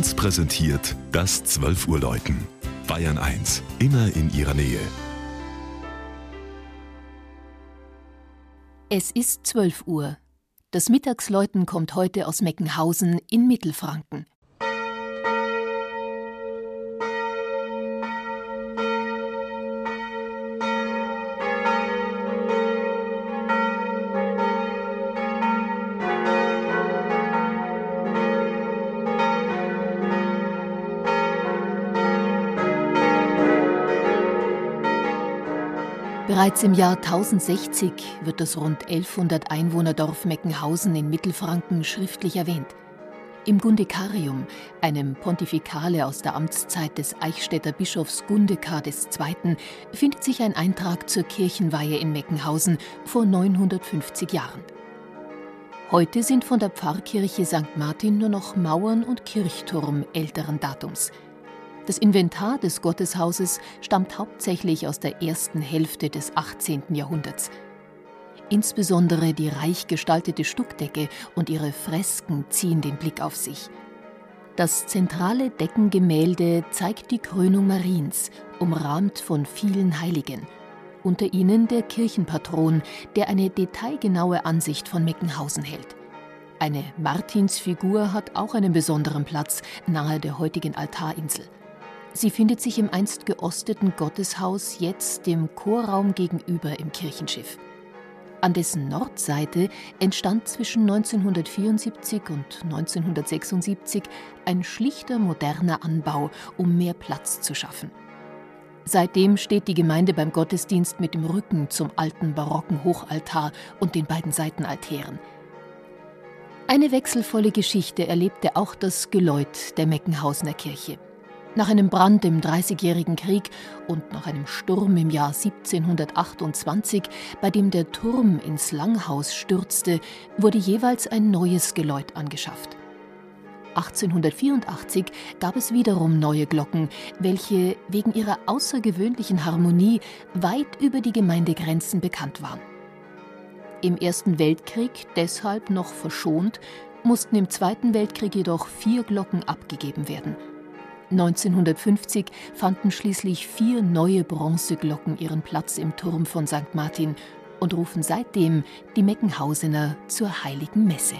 1 präsentiert das 12 Uhr Läuten. Bayern 1, immer in ihrer Nähe. Es ist 12 Uhr. Das Mittagsläuten kommt heute aus Meckenhausen in Mittelfranken. Bereits im Jahr 1060 wird das rund 1100 Einwohnerdorf Meckenhausen in Mittelfranken schriftlich erwähnt. Im Gundekarium, einem Pontifikale aus der Amtszeit des Eichstätter Bischofs Gundekar II., findet sich ein Eintrag zur Kirchenweihe in Meckenhausen vor 950 Jahren. Heute sind von der Pfarrkirche St. Martin nur noch Mauern und Kirchturm älteren Datums – das Inventar des Gotteshauses stammt hauptsächlich aus der ersten Hälfte des 18. Jahrhunderts. Insbesondere die reich gestaltete Stuckdecke und ihre Fresken ziehen den Blick auf sich. Das zentrale Deckengemälde zeigt die Krönung Mariens, umrahmt von vielen Heiligen. Unter ihnen der Kirchenpatron, der eine detailgenaue Ansicht von Meckenhausen hält. Eine Martinsfigur hat auch einen besonderen Platz nahe der heutigen Altarinsel. Sie findet sich im einst geosteten Gotteshaus, jetzt dem Chorraum gegenüber im Kirchenschiff. An dessen Nordseite entstand zwischen 1974 und 1976 ein schlichter moderner Anbau, um mehr Platz zu schaffen. Seitdem steht die Gemeinde beim Gottesdienst mit dem Rücken zum alten barocken Hochaltar und den beiden Seitenaltären. Eine wechselvolle Geschichte erlebte auch das Geläut der Meckenhausener Kirche. Nach einem Brand im Dreißigjährigen Krieg und nach einem Sturm im Jahr 1728, bei dem der Turm ins Langhaus stürzte, wurde jeweils ein neues Geläut angeschafft. 1884 gab es wiederum neue Glocken, welche wegen ihrer außergewöhnlichen Harmonie weit über die Gemeindegrenzen bekannt waren. Im Ersten Weltkrieg deshalb noch verschont, mussten im Zweiten Weltkrieg jedoch vier Glocken abgegeben werden – 1950 fanden schließlich vier neue Bronzeglocken ihren Platz im Turm von St. Martin und rufen seitdem die Meckenhausener zur heiligen Messe.